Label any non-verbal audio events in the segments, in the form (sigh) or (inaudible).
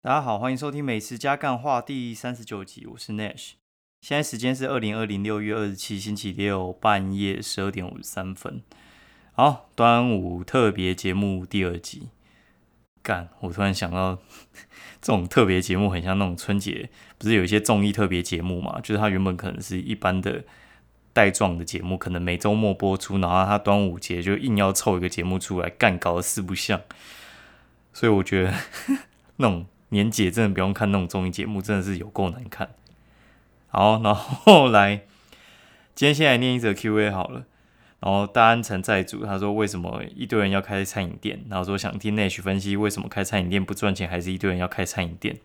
大家好，欢迎收听《美食加干话》第三十九集，我是 Nash。现在时间是二零二零六月二十七星期六半夜十二点五十三分。好，端午特别节目第二集。干，我突然想到，(laughs) 这种特别节目很像那种春节，不是有一些综艺特别节目嘛？就是它原本可能是一般的带状的节目，可能每周末播出，然后它端午节就硬要凑一个节目出来，干搞得四不像。所以我觉得 (laughs) 那种。年姐真的不用看那种综艺节目，真的是有够难看。好，然后来，今天先来念一则 Q&A 好了。然后大安城债主他说，为什么一堆人要开餐饮店？然后说想听 Nash 分析为什么开餐饮店不赚钱，还是一堆人要开餐饮店？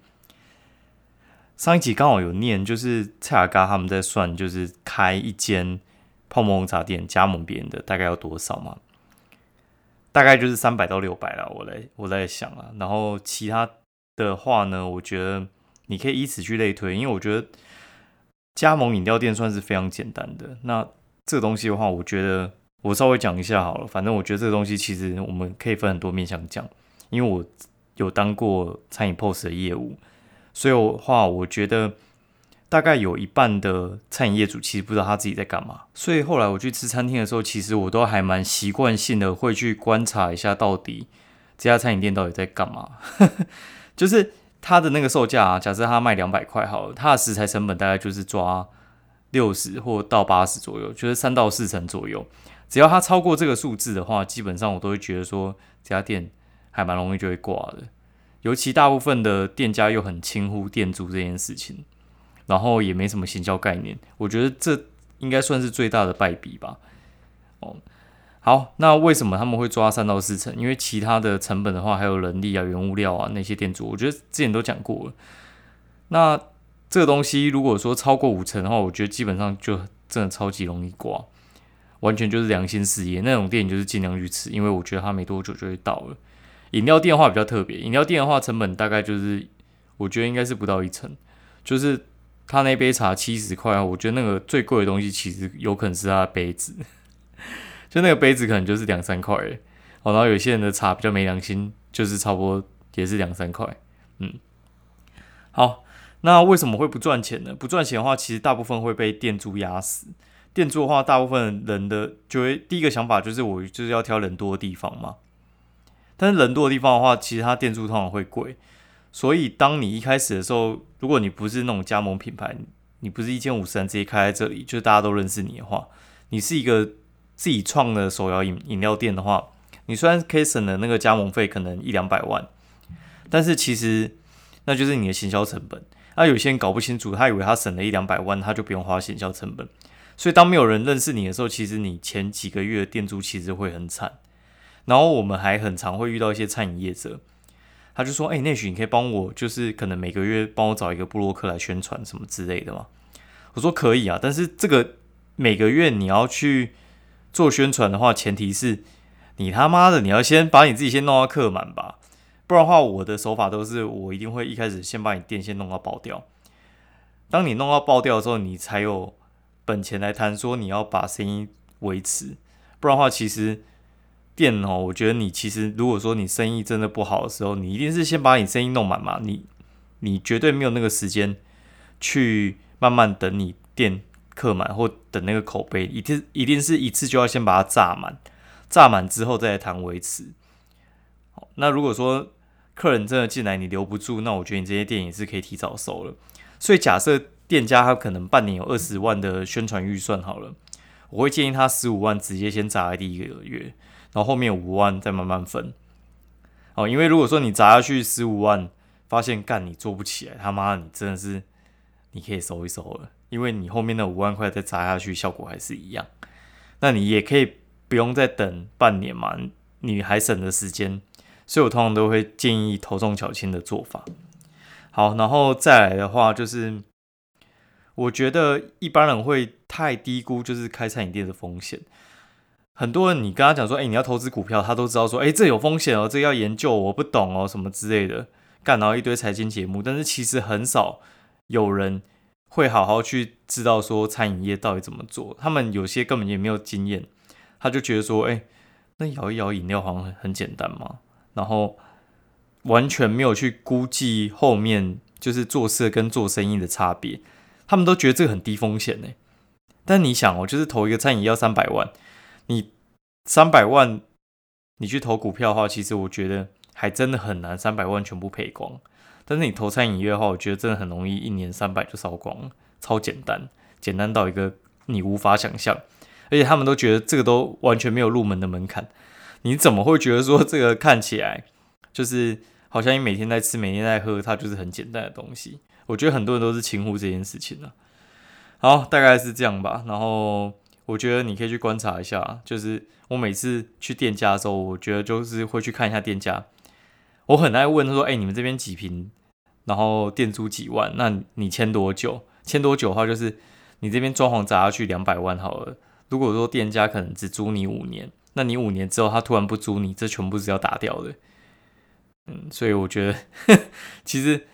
上一集刚好有念，就是蔡雅嘎他们在算，就是开一间泡沫红茶店加盟别人的大概要多少嘛？大概就是三百到六百了。我来我在想啊，然后其他。的话呢，我觉得你可以以此去类推，因为我觉得加盟饮料店算是非常简单的。那这个东西的话，我觉得我稍微讲一下好了。反正我觉得这个东西其实我们可以分很多面向讲，因为我有当过餐饮 POS 的业务，所以的话，我觉得大概有一半的餐饮业主其实不知道他自己在干嘛。所以后来我去吃餐厅的时候，其实我都还蛮习惯性的会去观察一下，到底这家餐饮店到底在干嘛。(laughs) 就是它的那个售价啊，假设它卖两百块好了，它的食材成本大概就是抓六十或到八十左右，就是三到四成左右。只要它超过这个数字的话，基本上我都会觉得说这家店还蛮容易就会挂的。尤其大部分的店家又很轻忽店主这件事情，然后也没什么行销概念，我觉得这应该算是最大的败笔吧。哦。好，那为什么他们会抓三到四成？因为其他的成本的话，还有人力啊、原物料啊那些店主，我觉得之前都讲过了。那这个东西如果说超过五成的话，我觉得基本上就真的超级容易挂，完全就是良心事业。那种店就是尽量去吃，因为我觉得它没多久就会到了。饮料店的话比较特别，饮料店的话成本大概就是我觉得应该是不到一成，就是他那杯茶七十块，我觉得那个最贵的东西其实有可能是他的杯子。就那个杯子可能就是两三块，哦，然后有些人的茶比较没良心，就是差不多也是两三块，嗯，好，那为什么会不赚钱呢？不赚钱的话，其实大部分会被店主压死。店主的话，大部分人的就会第一个想法就是我就是要挑人多的地方嘛。但是人多的地方的话，其实它店主通常会贵，所以当你一开始的时候，如果你不是那种加盟品牌，你不是一千五十人直接开在这里，就是大家都认识你的话，你是一个。自己创的手摇饮饮料店的话，你虽然可以省的那个加盟费可能一两百万，但是其实那就是你的行销成本。那有些人搞不清楚，他以为他省了一两百万，他就不用花行销成本。所以当没有人认识你的时候，其实你前几个月的店租其实会很惨。然后我们还很常会遇到一些餐饮业者，他就说：“哎，那许你可以帮我，就是可能每个月帮我找一个布洛克来宣传什么之类的吗？”我说：“可以啊，但是这个每个月你要去。”做宣传的话，前提是你他妈的你要先把你自己先弄到客满吧，不然的话，我的手法都是我一定会一开始先把你店先弄到爆掉。当你弄到爆掉的时候，你才有本钱来谈说你要把生意维持。不然的话，其实店哦，我觉得你其实如果说你生意真的不好的时候，你一定是先把你生意弄满嘛，你你绝对没有那个时间去慢慢等你店。客满或等那个口碑，一定一定是一次就要先把它炸满，炸满之后再来谈维持。好，那如果说客人真的进来你留不住，那我觉得你这些店也是可以提早收了。所以假设店家他可能半年有二十万的宣传预算好了，我会建议他十五万直接先砸在第一个月，然后后面五万再慢慢分。哦，因为如果说你砸下去十五万，发现干你做不起来，他妈你真的是你可以收一收了。因为你后面的五万块再砸下去，效果还是一样。那你也可以不用再等半年嘛，你还省了时间。所以我通常都会建议头重脚轻的做法。好，然后再来的话，就是我觉得一般人会太低估就是开餐饮店的风险。很多人你跟他讲说，哎，你要投资股票，他都知道说，哎，这有风险哦，这要研究，我不懂哦，什么之类的，干到一堆财经节目，但是其实很少有人。会好好去知道说餐饮业到底怎么做，他们有些根本也没有经验，他就觉得说，哎，那摇一摇饮料好像很很简单嘛。然后完全没有去估计后面就是做事跟做生意的差别，他们都觉得这个很低风险呢。但你想哦，就是投一个餐饮要三百万，你三百万你去投股票的话，其实我觉得还真的很难三百万全部赔光。但是你投餐饮业的话，我觉得真的很容易，一年三百就烧光，超简单，简单到一个你无法想象。而且他们都觉得这个都完全没有入门的门槛，你怎么会觉得说这个看起来就是好像你每天在吃、每天在喝，它就是很简单的东西？我觉得很多人都是轻忽这件事情了。好，大概是这样吧。然后我觉得你可以去观察一下，就是我每次去店家的时候，我觉得就是会去看一下店家。我很爱问他说：“哎，你们这边几瓶？然后店租几万？那你签多久？签多久的话，就是你这边装潢砸下去两百万好了。”如果说店家可能只租你五年，那你五年之后他突然不租你，这全部是要打掉的。嗯，所以我觉得其实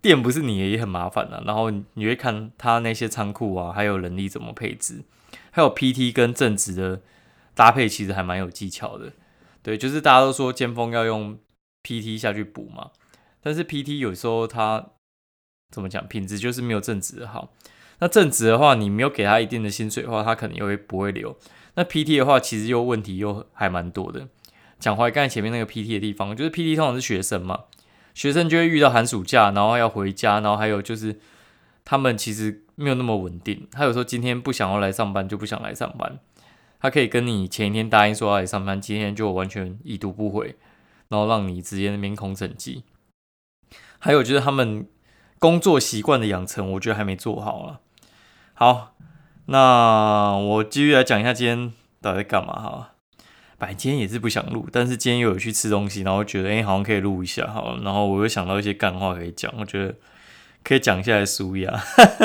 店不是你也很麻烦的。然后你会看他那些仓库啊，还有人力怎么配置，还有 PT 跟正职的搭配，其实还蛮有技巧的。对，就是大家都说尖峰要用 PT 下去补嘛，但是 PT 有时候他怎么讲，品质就是没有正职的好。那正职的话，你没有给他一定的薪水的话，他可能又会不会留。那 PT 的话，其实又问题又还蛮多的。讲回来刚才前面那个 PT 的地方，就是 PT 通常是学生嘛，学生就会遇到寒暑假，然后要回家，然后还有就是他们其实没有那么稳定。他有时候今天不想要来上班，就不想来上班。他可以跟你前一天答应说要来上班，今天就完全已读不回，然后让你直接那边空成绩。还有就是他们工作习惯的养成，我觉得还没做好啊。好，那我继续来讲一下今天到底在干嘛哈。白天也是不想录，但是今天又有去吃东西，然后觉得哎好像可以录一下好，然后我又想到一些干话可以讲，我觉得可以讲一下来舒压。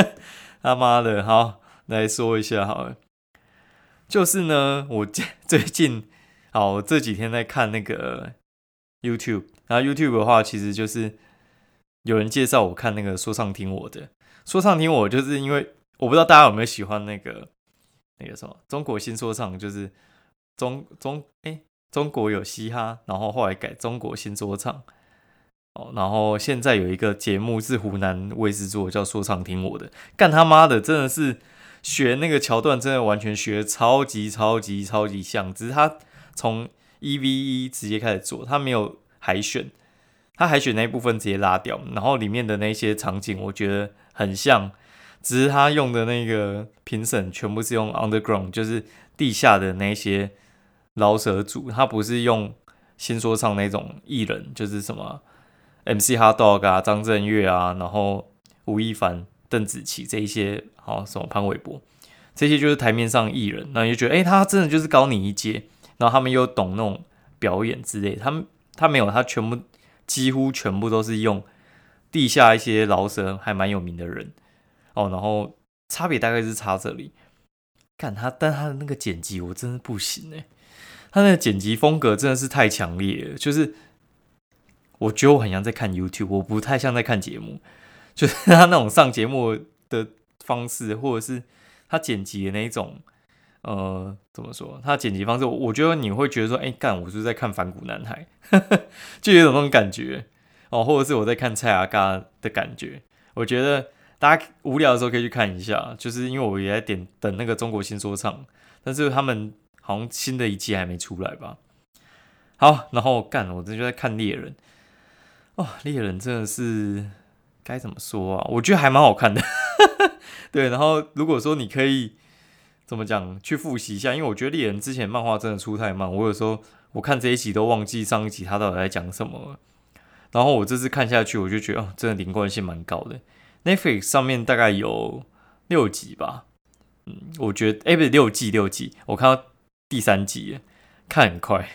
(laughs) 他妈的，好来说一下好了，就是呢，我最近好这几天在看那个 YouTube，然后 YouTube 的话，其实就是有人介绍我看那个说唱听我的，说唱听我就是因为。我不知道大家有没有喜欢那个那个什么中国新说唱，就是中中哎中国有嘻哈，然后后来改中国新说唱哦，然后现在有一个节目是湖南卫视做，叫说唱听我的，干他妈的真的是学那个桥段，真的完全学超级超级超级像，只是他从一 v 一直接开始做，他没有海选，他海选那一部分直接拉掉，然后里面的那些场景我觉得很像。只是他用的那个评审全部是用 underground，就是地下的那些饶舌组，他不是用新说唱那种艺人，就是什么 MC Hot Dog 啊、张震岳啊，然后吴亦凡、邓紫棋这一些，好什么潘玮柏，这些就是台面上艺人，那就觉得，哎，他真的就是高你一阶，然后他们又懂那种表演之类，他们他没有，他全部几乎全部都是用地下一些饶舌还蛮有名的人。哦，然后差别大概是差这里，看他，但他的那个剪辑我真的不行哎，他那个剪辑风格真的是太强烈了，就是我觉得我很像在看 YouTube，我不太像在看节目，就是他那种上节目的方式，或者是他剪辑的那一种，呃，怎么说？他剪辑方式，我觉得你会觉得说，哎，干，我是在看反骨男孩，(laughs) 就有种那种感觉哦，或者是我在看蔡阿嘎的感觉，我觉得。大家无聊的时候可以去看一下，就是因为我也在点等那个中国新说唱，但是他们好像新的一季还没出来吧。好，然后干，我这就在看猎人。哦，猎人真的是该怎么说啊？我觉得还蛮好看的。(laughs) 对，然后如果说你可以怎么讲去复习一下，因为我觉得猎人之前漫画真的出太慢，我有时候我看这一集都忘记上一集他到底在讲什么了。然后我这次看下去，我就觉得哦，真的连贯性蛮高的。Netflix 上面大概有六集吧，嗯，我觉得哎，不是六季六季，我看到第三集，看很快，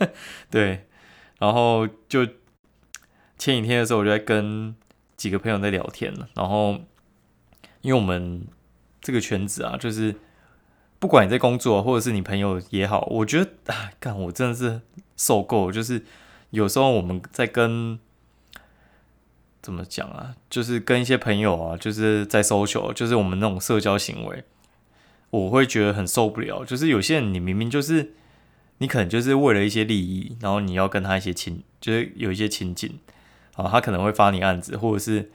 (laughs) 对，然后就前几天的时候，我就在跟几个朋友在聊天了，然后因为我们这个圈子啊，就是不管你在工作或者是你朋友也好，我觉得啊，干我真的是受够，就是有时候我们在跟。怎么讲啊？就是跟一些朋友啊，就是在 social，就是我们那种社交行为，我会觉得很受不了。就是有些人，你明明就是你可能就是为了一些利益，然后你要跟他一些亲，就是有一些亲近啊，他可能会发你案子，或者是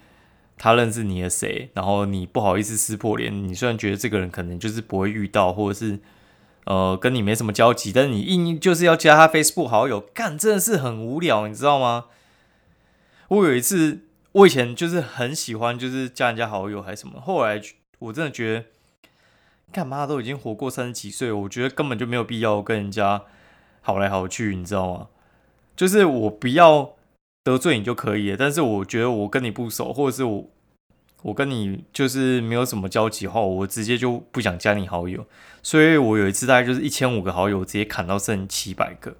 他认识你的谁，然后你不好意思撕破脸，你虽然觉得这个人可能就是不会遇到，或者是呃跟你没什么交集，但是你硬就是要加他 Facebook 好友，干真的是很无聊，你知道吗？我有一次，我以前就是很喜欢就是加人家好友还是什么，后来我真的觉得。干嘛都已经活过三十几岁，我觉得根本就没有必要跟人家好来好去，你知道吗？就是我不要得罪你就可以了，但是我觉得我跟你不熟，或者是我我跟你就是没有什么交集后，我直接就不想加你好友。所以我有一次大概就是一千五个好友，直接砍到剩七百个。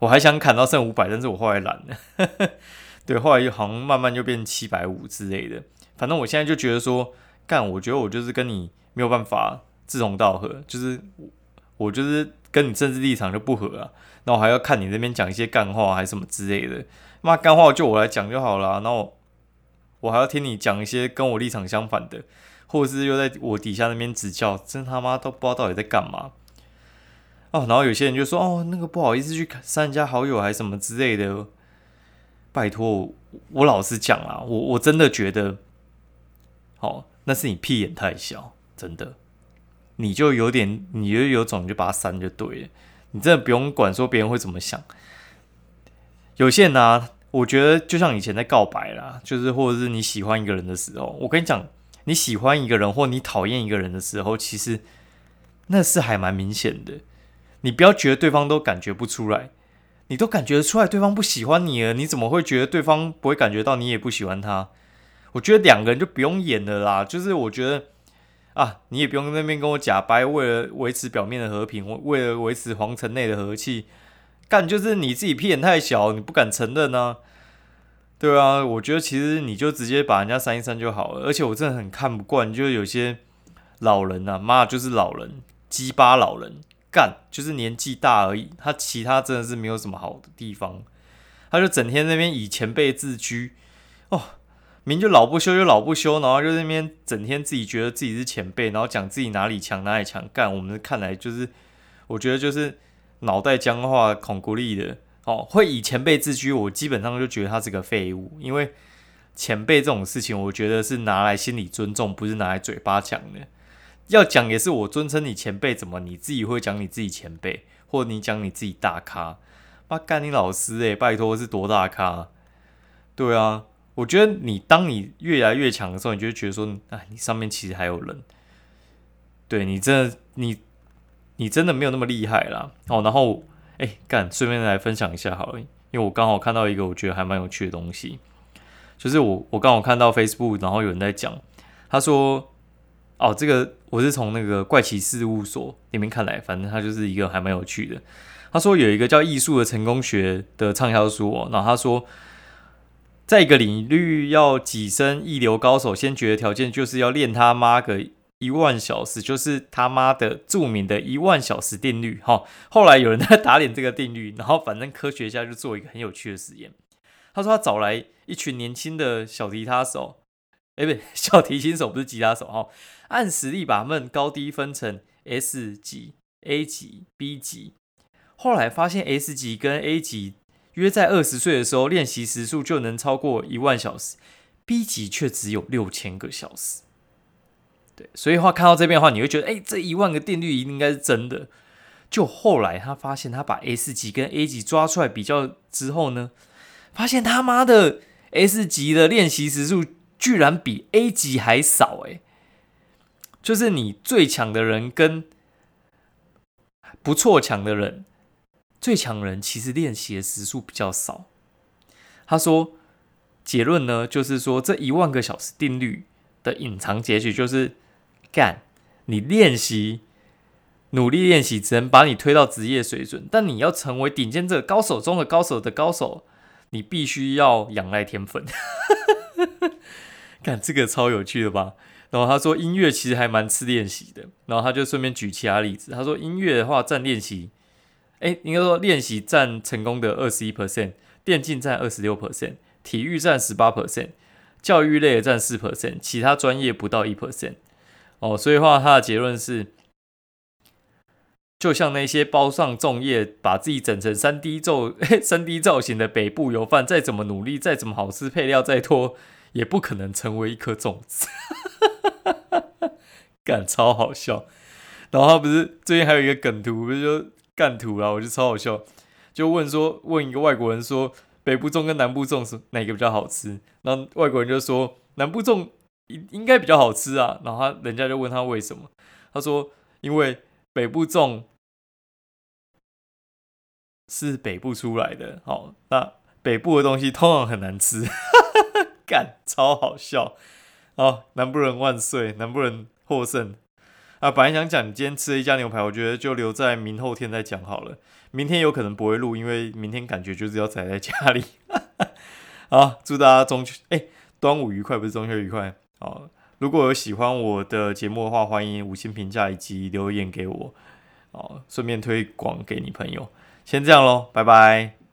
我还想砍到剩五百，但是我后来懒了。(laughs) 对，后来又好像慢慢就变七百五之类的。反正我现在就觉得说，干，我觉得我就是跟你。没有办法志同道合，就是我就是跟你政治立场就不合啊，那我还要看你那边讲一些干话还是什么之类的，妈干话就我来讲就好了，然后我还要听你讲一些跟我立场相反的，或者是又在我底下那边指教，真他妈都不知道到底在干嘛哦。然后有些人就说哦，那个不好意思去删人家好友还是什么之类的，拜托我老实讲啊，我我真的觉得，好，那是你屁眼太小。真的，你就有点，你就有种，就把它删就对了。你真的不用管说别人会怎么想。有些人呢，我觉得就像以前在告白啦，就是或者是你喜欢一个人的时候，我跟你讲，你喜欢一个人或你讨厌一个人的时候，其实那是还蛮明显的。你不要觉得对方都感觉不出来，你都感觉出来对方不喜欢你了，你怎么会觉得对方不会感觉到你也不喜欢他？我觉得两个人就不用演了啦，就是我觉得。啊，你也不用那边跟我假掰，为了维持表面的和平，为了维持皇城内的和气，干就是你自己屁眼太小，你不敢承认呢？对啊，我觉得其实你就直接把人家删一删就好了。而且我真的很看不惯，就有些老人啊，妈就是老人，鸡巴老人，干就是年纪大而已，他其他真的是没有什么好的地方，他就整天那边以前辈自居，哦。明就老不休，就老不休，然后就那边整天自己觉得自己是前辈，然后讲自己哪里强哪里强，干我们看来就是，我觉得就是脑袋僵化、恐孤立的哦，会以前辈自居，我基本上就觉得他是个废物，因为前辈这种事情，我觉得是拿来心理尊重，不是拿来嘴巴讲的。要讲也是我尊称你前辈，怎么你自己会讲你自己前辈，或者你讲你自己大咖？妈干你老师诶，拜托是多大咖？对啊。我觉得你当你越来越强的时候，你就觉得说，哎，你上面其实还有人，对你真的，你你真的没有那么厉害啦。哦，然后，哎，干，顺便来分享一下好了，因为我刚好看到一个我觉得还蛮有趣的东西，就是我我刚好看到 Facebook，然后有人在讲，他说，哦，这个我是从那个怪奇事务所里面看来，反正他就是一个还蛮有趣的。他说有一个叫艺术的成功学的畅销书哦，然后他说。在一个领域要跻身一流高手，先决条件就是要练他妈个一万小时，就是他妈的著名的一万小时定律。哈，后来有人在打脸这个定律，然后反正科学家就做一个很有趣的实验。他说他找来一群年轻的小提他手，哎，不，(laughs) 小提琴手不是吉他手哈，按实力把他们高低分成 S 级、A 级、B 级。后来发现 S 级跟 A 级。约在二十岁的时候，练习时数就能超过一万小时，B 级却只有六千个小时。对，所以话看到这边的话，你会觉得，哎，这一万个定律一定应该是真的。就后来他发现，他把 S 级跟 A 级抓出来比较之后呢，发现他妈的 S 级的练习时数居然比 A 级还少，哎，就是你最强的人跟不错强的人。最强人其实练习的时数比较少。他说，结论呢，就是说这一万个小时定律的隐藏结局就是干，你练习，努力练习，只能把你推到职业水准。但你要成为顶尖这个高手中的高手的高手，你必须要仰赖天分。(laughs) 干这个超有趣的吧？然后他说，音乐其实还蛮吃练习的。然后他就顺便举其他例子。他说，音乐的话占练习。哎，应该说练习占成功的二十一 percent，电竞占二十六 percent，体育占十八 percent，教育类占四 percent，其他专业不到一 percent。哦，所以话他的结论是，就像那些包上粽叶，把自己整成三 D 造三 D 造型的北部油饭，再怎么努力，再怎么好吃，配料再多，也不可能成为一颗粽子。(laughs) 干超好笑。然后他不是最近还有一个梗图，不是就干图啦，我就超好笑。就问说，问一个外国人说，北部粽跟南部粽是哪个比较好吃？然后外国人就说，南部粽应应该比较好吃啊。然后他人家就问他为什么，他说，因为北部粽是北部出来的，好，那北部的东西通常很难吃，(laughs) 干超好笑。好，南部人万岁，南部人获胜。啊，本来想讲你今天吃了一家牛排，我觉得就留在明后天再讲好了。明天有可能不会录，因为明天感觉就是要宅在家里。(laughs) 好，祝大家中秋哎，端午愉快，不是中秋愉快。哦，如果有喜欢我的节目的话，欢迎五星评价以及留言给我。哦，顺便推广给你朋友。先这样喽，拜拜。